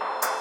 Bye.